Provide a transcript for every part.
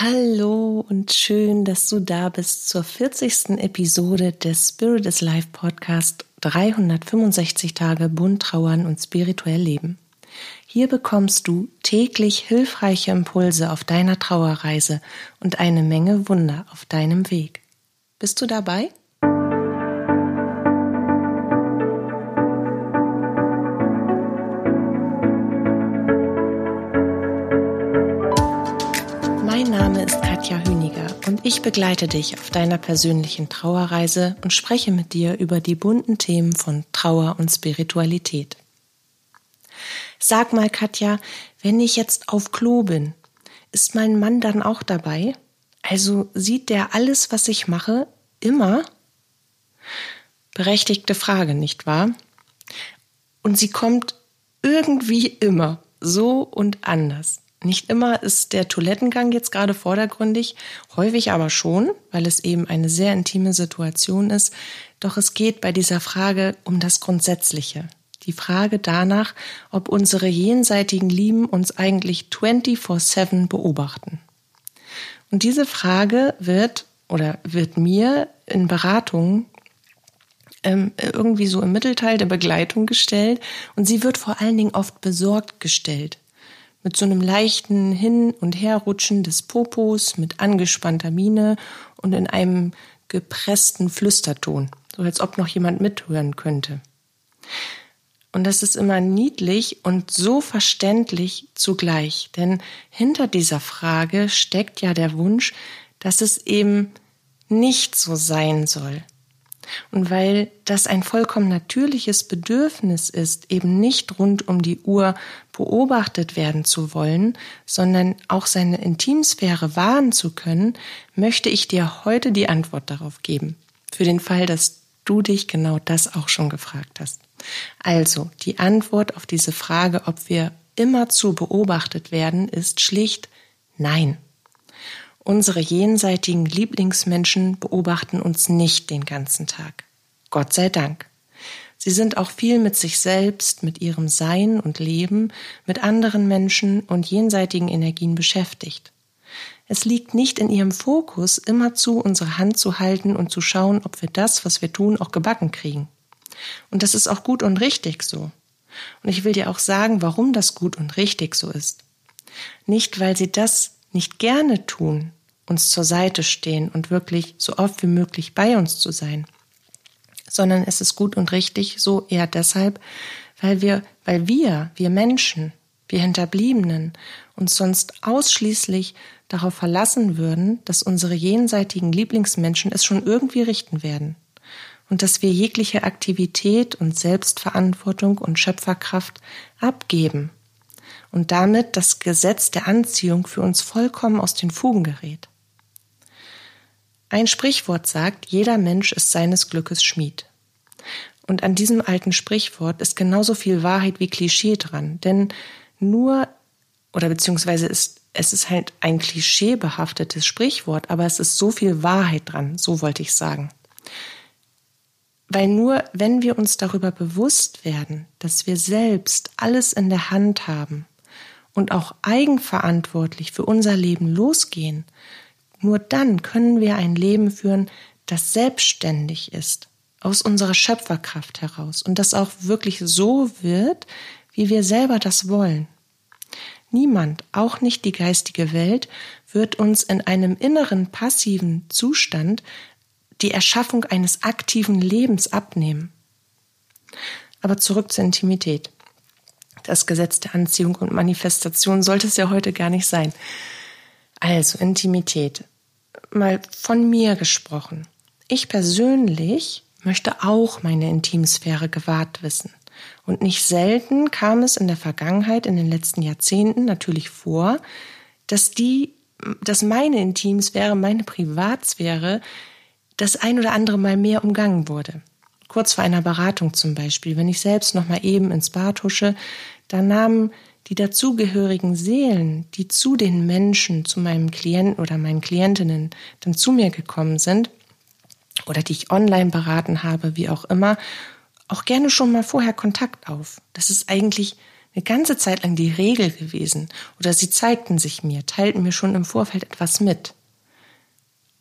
Hallo und schön, dass du da bist zur 40. Episode des Spirit is Life Podcast 365 Tage bunt trauern und spirituell leben. Hier bekommst du täglich hilfreiche Impulse auf deiner Trauerreise und eine Menge Wunder auf deinem Weg. Bist du dabei? Ich begleite dich auf deiner persönlichen Trauerreise und spreche mit dir über die bunten Themen von Trauer und Spiritualität. Sag mal, Katja, wenn ich jetzt auf Klo bin, ist mein Mann dann auch dabei? Also sieht der alles, was ich mache, immer? Berechtigte Frage, nicht wahr? Und sie kommt irgendwie immer, so und anders. Nicht immer ist der Toilettengang jetzt gerade vordergründig, häufig aber schon, weil es eben eine sehr intime Situation ist. Doch es geht bei dieser Frage um das Grundsätzliche. Die Frage danach, ob unsere jenseitigen Lieben uns eigentlich 24-7 beobachten. Und diese Frage wird oder wird mir in Beratungen ähm, irgendwie so im Mittelteil der Begleitung gestellt und sie wird vor allen Dingen oft besorgt gestellt mit so einem leichten Hin- und Herrutschen des Popos, mit angespannter Miene und in einem gepressten Flüsterton, so als ob noch jemand mithören könnte. Und das ist immer niedlich und so verständlich zugleich, denn hinter dieser Frage steckt ja der Wunsch, dass es eben nicht so sein soll, und weil das ein vollkommen natürliches Bedürfnis ist, eben nicht rund um die Uhr beobachtet werden zu wollen, sondern auch seine Intimsphäre wahren zu können, möchte ich dir heute die Antwort darauf geben. Für den Fall, dass du dich genau das auch schon gefragt hast. Also, die Antwort auf diese Frage, ob wir immerzu beobachtet werden, ist schlicht Nein. Unsere jenseitigen Lieblingsmenschen beobachten uns nicht den ganzen Tag. Gott sei Dank. Sie sind auch viel mit sich selbst, mit ihrem Sein und Leben, mit anderen Menschen und jenseitigen Energien beschäftigt. Es liegt nicht in ihrem Fokus, immerzu unsere Hand zu halten und zu schauen, ob wir das, was wir tun, auch gebacken kriegen. Und das ist auch gut und richtig so. Und ich will dir auch sagen, warum das gut und richtig so ist. Nicht, weil sie das nicht gerne tun, uns zur Seite stehen und wirklich so oft wie möglich bei uns zu sein, sondern es ist gut und richtig so eher deshalb, weil wir, weil wir, wir Menschen, wir Hinterbliebenen uns sonst ausschließlich darauf verlassen würden, dass unsere jenseitigen Lieblingsmenschen es schon irgendwie richten werden und dass wir jegliche Aktivität und Selbstverantwortung und Schöpferkraft abgeben und damit das Gesetz der Anziehung für uns vollkommen aus den Fugen gerät. Ein Sprichwort sagt, jeder Mensch ist seines Glückes Schmied. Und an diesem alten Sprichwort ist genauso viel Wahrheit wie Klischee dran, denn nur oder beziehungsweise ist es ist halt ein klischeebehaftetes Sprichwort, aber es ist so viel Wahrheit dran, so wollte ich sagen. Weil nur wenn wir uns darüber bewusst werden, dass wir selbst alles in der Hand haben, und auch eigenverantwortlich für unser Leben losgehen, nur dann können wir ein Leben führen, das selbstständig ist, aus unserer Schöpferkraft heraus und das auch wirklich so wird, wie wir selber das wollen. Niemand, auch nicht die geistige Welt, wird uns in einem inneren passiven Zustand die Erschaffung eines aktiven Lebens abnehmen. Aber zurück zur Intimität das Gesetz der Anziehung und Manifestation sollte es ja heute gar nicht sein. Also Intimität. Mal von mir gesprochen. Ich persönlich möchte auch meine Intimsphäre gewahrt wissen. Und nicht selten kam es in der Vergangenheit, in den letzten Jahrzehnten natürlich vor, dass die, dass meine Intimsphäre, meine Privatsphäre das ein oder andere Mal mehr umgangen wurde. Kurz vor einer Beratung zum Beispiel, wenn ich selbst noch mal eben ins Bad husche, da nahmen die dazugehörigen Seelen, die zu den Menschen, zu meinem Klienten oder meinen Klientinnen dann zu mir gekommen sind oder die ich online beraten habe, wie auch immer, auch gerne schon mal vorher Kontakt auf. Das ist eigentlich eine ganze Zeit lang die Regel gewesen oder sie zeigten sich mir, teilten mir schon im Vorfeld etwas mit.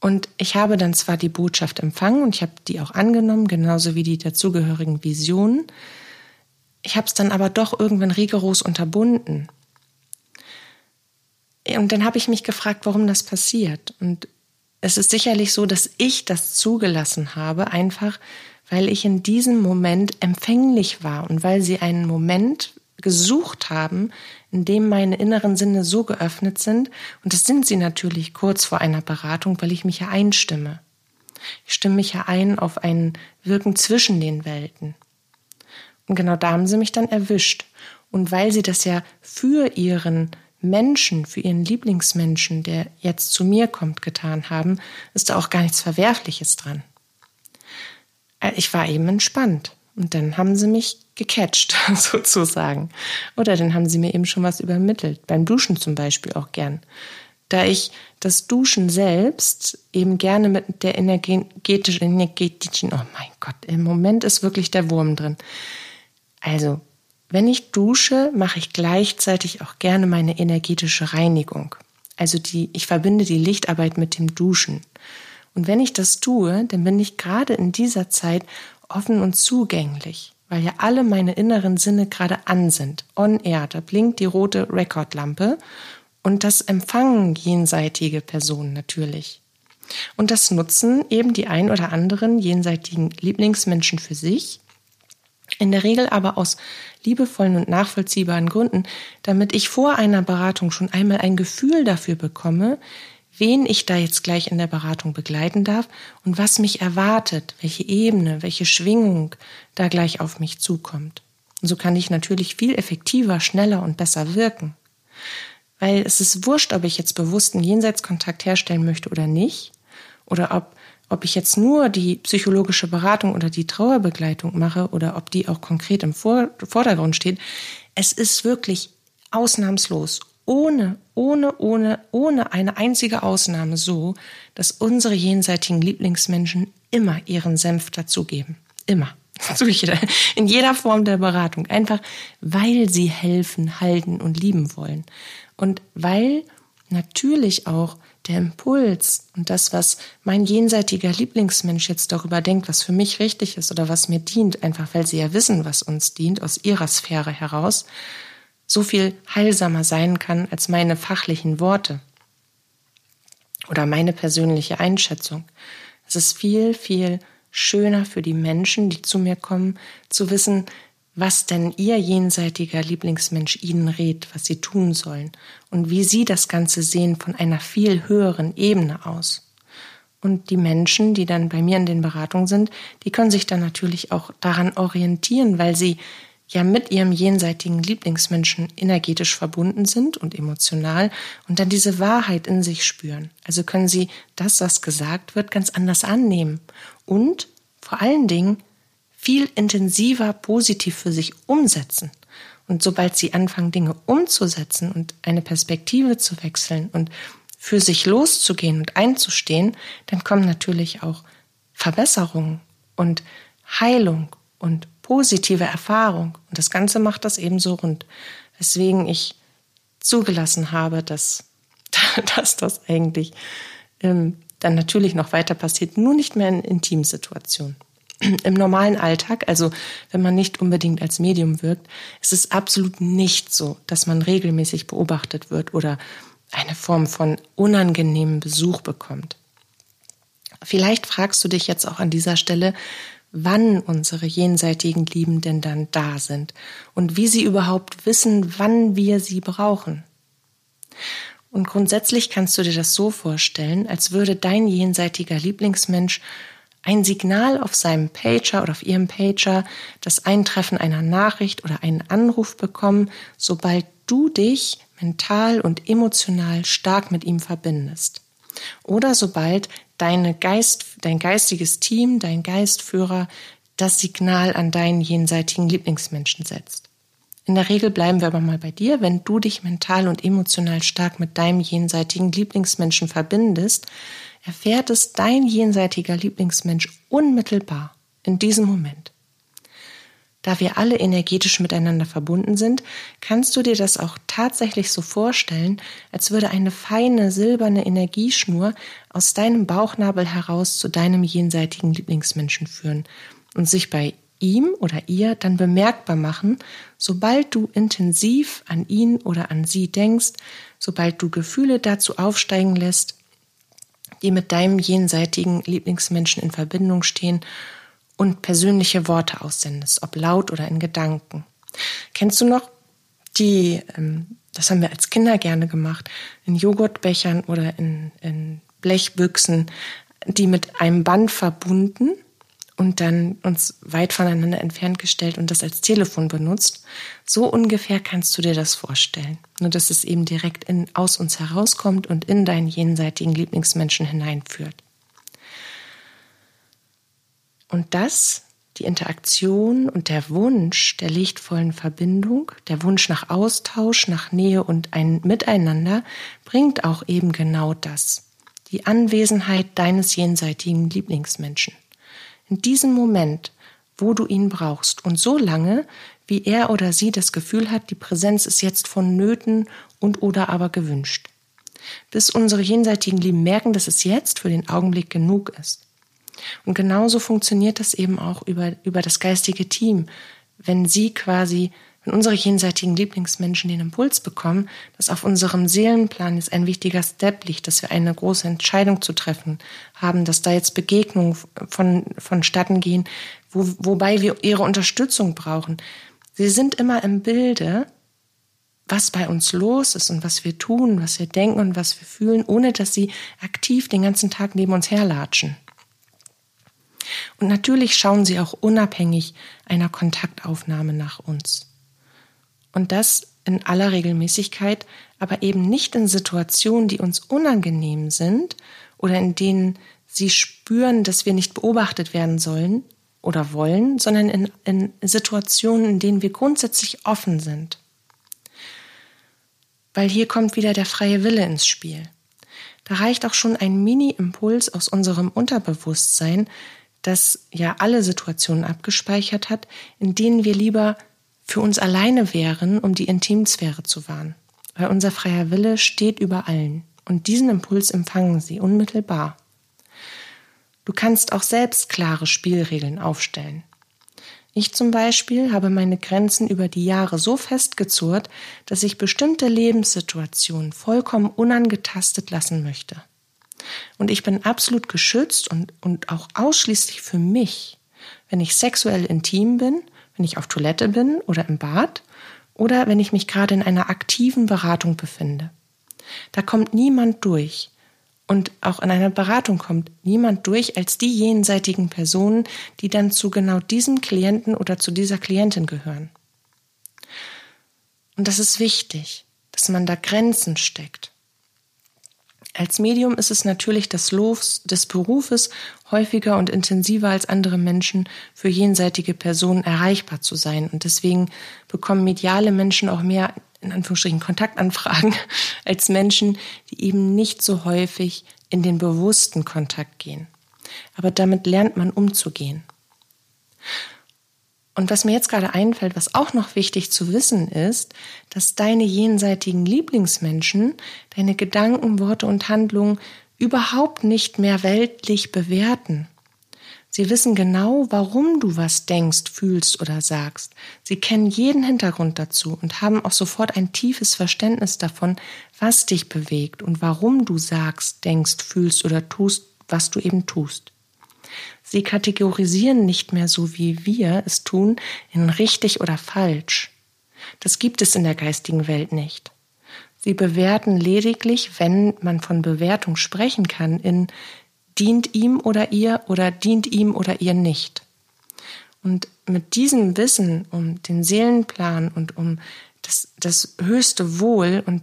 Und ich habe dann zwar die Botschaft empfangen und ich habe die auch angenommen, genauso wie die dazugehörigen Visionen. Ich habe es dann aber doch irgendwann rigoros unterbunden. Und dann habe ich mich gefragt, warum das passiert. Und es ist sicherlich so, dass ich das zugelassen habe, einfach weil ich in diesem Moment empfänglich war und weil sie einen Moment gesucht haben, in dem meine inneren Sinne so geöffnet sind. Und das sind sie natürlich kurz vor einer Beratung, weil ich mich ja einstimme. Ich stimme mich ja ein auf ein Wirken zwischen den Welten. Und genau da haben sie mich dann erwischt. Und weil sie das ja für ihren Menschen, für ihren Lieblingsmenschen, der jetzt zu mir kommt, getan haben, ist da auch gar nichts Verwerfliches dran. Äh, ich war eben entspannt. Und dann haben sie mich gecatcht, sozusagen. Oder dann haben sie mir eben schon was übermittelt. Beim Duschen zum Beispiel auch gern. Da ich das Duschen selbst eben gerne mit der energetischen, energetischen, oh mein Gott, im Moment ist wirklich der Wurm drin. Also, wenn ich dusche, mache ich gleichzeitig auch gerne meine energetische Reinigung. Also die, ich verbinde die Lichtarbeit mit dem Duschen. Und wenn ich das tue, dann bin ich gerade in dieser Zeit offen und zugänglich, weil ja alle meine inneren Sinne gerade an sind. On air, da blinkt die rote Rekordlampe und das empfangen jenseitige Personen natürlich. Und das nutzen eben die ein oder anderen jenseitigen Lieblingsmenschen für sich, in der Regel aber aus liebevollen und nachvollziehbaren Gründen, damit ich vor einer Beratung schon einmal ein Gefühl dafür bekomme, wen ich da jetzt gleich in der Beratung begleiten darf und was mich erwartet, welche Ebene, welche Schwingung da gleich auf mich zukommt. Und so kann ich natürlich viel effektiver, schneller und besser wirken. Weil es ist wurscht, ob ich jetzt bewusst einen Jenseitskontakt herstellen möchte oder nicht, oder ob, ob ich jetzt nur die psychologische Beratung oder die Trauerbegleitung mache oder ob die auch konkret im Vordergrund steht. Es ist wirklich ausnahmslos ohne, ohne, ohne, ohne eine einzige Ausnahme so, dass unsere jenseitigen Lieblingsmenschen immer ihren Senf dazugeben. Immer. In jeder Form der Beratung. Einfach, weil sie helfen, halten und lieben wollen. Und weil natürlich auch der Impuls und das, was mein jenseitiger Lieblingsmensch jetzt darüber denkt, was für mich richtig ist oder was mir dient, einfach weil sie ja wissen, was uns dient, aus ihrer Sphäre heraus, so viel heilsamer sein kann als meine fachlichen Worte oder meine persönliche Einschätzung. Es ist viel, viel schöner für die Menschen, die zu mir kommen, zu wissen, was denn ihr jenseitiger Lieblingsmensch ihnen rät, was sie tun sollen und wie sie das Ganze sehen von einer viel höheren Ebene aus. Und die Menschen, die dann bei mir in den Beratungen sind, die können sich dann natürlich auch daran orientieren, weil sie ja mit ihrem jenseitigen Lieblingsmenschen energetisch verbunden sind und emotional und dann diese Wahrheit in sich spüren. Also können sie das, was gesagt wird, ganz anders annehmen und vor allen Dingen viel intensiver positiv für sich umsetzen. Und sobald sie anfangen, Dinge umzusetzen und eine Perspektive zu wechseln und für sich loszugehen und einzustehen, dann kommen natürlich auch Verbesserungen und Heilung und positive Erfahrung. Und das Ganze macht das ebenso rund. Weswegen ich zugelassen habe, dass, dass das eigentlich ähm, dann natürlich noch weiter passiert, nur nicht mehr in Intimsituationen. Im normalen Alltag, also wenn man nicht unbedingt als Medium wirkt, ist es absolut nicht so, dass man regelmäßig beobachtet wird oder eine Form von unangenehmem Besuch bekommt. Vielleicht fragst du dich jetzt auch an dieser Stelle, wann unsere jenseitigen Lieben denn dann da sind und wie sie überhaupt wissen, wann wir sie brauchen. Und grundsätzlich kannst du dir das so vorstellen, als würde dein jenseitiger Lieblingsmensch ein Signal auf seinem Pager oder auf ihrem Pager, das Eintreffen einer Nachricht oder einen Anruf bekommen, sobald du dich mental und emotional stark mit ihm verbindest. Oder sobald deine Geist, dein geistiges Team, dein Geistführer das Signal an deinen jenseitigen Lieblingsmenschen setzt. In der Regel bleiben wir aber mal bei dir, wenn du dich mental und emotional stark mit deinem jenseitigen Lieblingsmenschen verbindest, erfährt es dein jenseitiger Lieblingsmensch unmittelbar in diesem Moment. da wir alle energetisch miteinander verbunden sind, kannst du dir das auch tatsächlich so vorstellen, als würde eine feine silberne Energieschnur aus deinem Bauchnabel heraus zu deinem jenseitigen Lieblingsmenschen führen und sich bei ihm oder ihr dann bemerkbar machen, sobald du intensiv an ihn oder an sie denkst, sobald du Gefühle dazu aufsteigen lässt, die mit deinem jenseitigen Lieblingsmenschen in Verbindung stehen und persönliche Worte aussendest, ob laut oder in Gedanken. Kennst du noch die, ähm, das haben wir als Kinder gerne gemacht, in Joghurtbechern oder in, in Blechbüchsen, die mit einem Band verbunden und dann uns weit voneinander entfernt gestellt und das als Telefon benutzt. So ungefähr kannst du dir das vorstellen. Nur dass es eben direkt in, aus uns herauskommt und in deinen jenseitigen Lieblingsmenschen hineinführt. Und das, die Interaktion und der Wunsch der lichtvollen Verbindung, der Wunsch nach Austausch, nach Nähe und ein Miteinander, bringt auch eben genau das. Die Anwesenheit deines jenseitigen Lieblingsmenschen. In diesem Moment, wo du ihn brauchst und so lange, wie er oder sie das Gefühl hat, die Präsenz ist jetzt vonnöten und oder aber gewünscht. Bis unsere jenseitigen Lieben merken, dass es jetzt für den Augenblick genug ist. Und genauso funktioniert das eben auch über, über das geistige Team. Wenn sie quasi, wenn unsere jenseitigen Lieblingsmenschen den Impuls bekommen, dass auf unserem Seelenplan jetzt ein wichtiger Step liegt, dass wir eine große Entscheidung zu treffen haben, dass da jetzt Begegnungen von, vonstatten gehen, wo, wobei wir ihre Unterstützung brauchen. Sie sind immer im Bilde, was bei uns los ist und was wir tun, was wir denken und was wir fühlen, ohne dass sie aktiv den ganzen Tag neben uns herlatschen. Und natürlich schauen sie auch unabhängig einer Kontaktaufnahme nach uns. Und das in aller Regelmäßigkeit, aber eben nicht in Situationen, die uns unangenehm sind oder in denen sie spüren, dass wir nicht beobachtet werden sollen oder wollen, sondern in, in Situationen, in denen wir grundsätzlich offen sind. Weil hier kommt wieder der freie Wille ins Spiel. Da reicht auch schon ein Mini-Impuls aus unserem Unterbewusstsein, das ja alle Situationen abgespeichert hat, in denen wir lieber für uns alleine wären, um die Intimsphäre zu wahren. Weil unser freier Wille steht über allen. Und diesen Impuls empfangen sie unmittelbar. Du kannst auch selbst klare Spielregeln aufstellen. Ich zum Beispiel habe meine Grenzen über die Jahre so festgezurrt, dass ich bestimmte Lebenssituationen vollkommen unangetastet lassen möchte. Und ich bin absolut geschützt und, und auch ausschließlich für mich, wenn ich sexuell intim bin, wenn ich auf Toilette bin oder im Bad oder wenn ich mich gerade in einer aktiven Beratung befinde. Da kommt niemand durch. Und auch in einer Beratung kommt niemand durch als die jenseitigen Personen, die dann zu genau diesem Klienten oder zu dieser Klientin gehören. Und das ist wichtig, dass man da Grenzen steckt. Als Medium ist es natürlich das Los des Berufes, häufiger und intensiver als andere Menschen für jenseitige Personen erreichbar zu sein. Und deswegen bekommen mediale Menschen auch mehr, in Anführungsstrichen, Kontaktanfragen als Menschen, die eben nicht so häufig in den bewussten Kontakt gehen. Aber damit lernt man umzugehen. Und was mir jetzt gerade einfällt, was auch noch wichtig zu wissen ist, dass deine jenseitigen Lieblingsmenschen deine Gedanken, Worte und Handlungen überhaupt nicht mehr weltlich bewerten. Sie wissen genau, warum du was denkst, fühlst oder sagst. Sie kennen jeden Hintergrund dazu und haben auch sofort ein tiefes Verständnis davon, was dich bewegt und warum du sagst, denkst, fühlst oder tust, was du eben tust. Sie kategorisieren nicht mehr so, wie wir es tun, in richtig oder falsch. Das gibt es in der geistigen Welt nicht. Sie bewerten lediglich, wenn man von Bewertung sprechen kann, in dient ihm oder ihr oder dient ihm oder ihr nicht. Und mit diesem Wissen um den Seelenplan und um das, das höchste Wohl und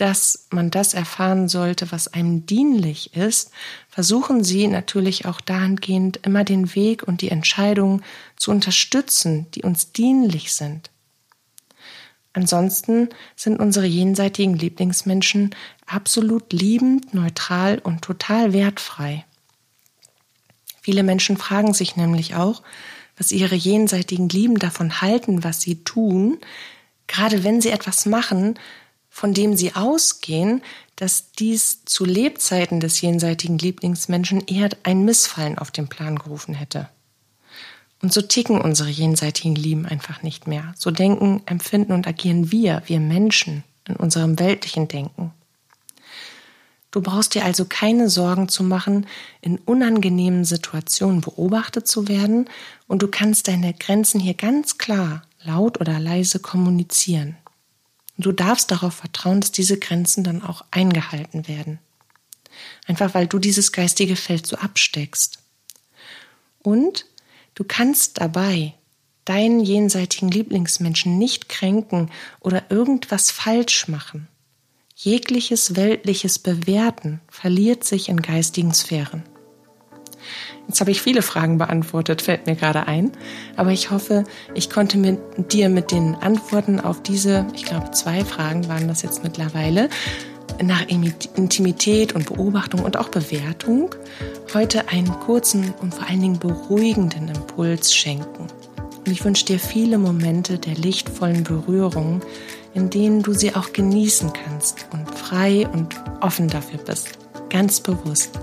dass man das erfahren sollte, was einem dienlich ist, versuchen Sie natürlich auch dahingehend immer den Weg und die Entscheidungen zu unterstützen, die uns dienlich sind. Ansonsten sind unsere jenseitigen Lieblingsmenschen absolut liebend, neutral und total wertfrei. Viele Menschen fragen sich nämlich auch, was ihre jenseitigen Lieben davon halten, was sie tun, gerade wenn sie etwas machen, von dem sie ausgehen, dass dies zu Lebzeiten des jenseitigen Lieblingsmenschen eher ein Missfallen auf den Plan gerufen hätte. Und so ticken unsere jenseitigen Lieben einfach nicht mehr. So denken, empfinden und agieren wir, wir Menschen, in unserem weltlichen Denken. Du brauchst dir also keine Sorgen zu machen, in unangenehmen Situationen beobachtet zu werden und du kannst deine Grenzen hier ganz klar, laut oder leise kommunizieren. Und du darfst darauf vertrauen, dass diese Grenzen dann auch eingehalten werden. Einfach weil du dieses geistige Feld so absteckst. Und du kannst dabei deinen jenseitigen Lieblingsmenschen nicht kränken oder irgendwas falsch machen. Jegliches weltliches Bewerten verliert sich in geistigen Sphären. Jetzt habe ich viele Fragen beantwortet, fällt mir gerade ein. Aber ich hoffe, ich konnte mit dir mit den Antworten auf diese, ich glaube, zwei Fragen waren das jetzt mittlerweile, nach Intimität und Beobachtung und auch Bewertung heute einen kurzen und vor allen Dingen beruhigenden Impuls schenken. Und ich wünsche dir viele Momente der lichtvollen Berührung, in denen du sie auch genießen kannst und frei und offen dafür bist. Ganz bewusst.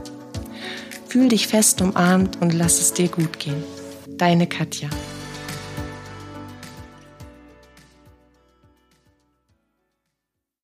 Fühl dich fest umarmt und lass es dir gut gehen. Deine Katja.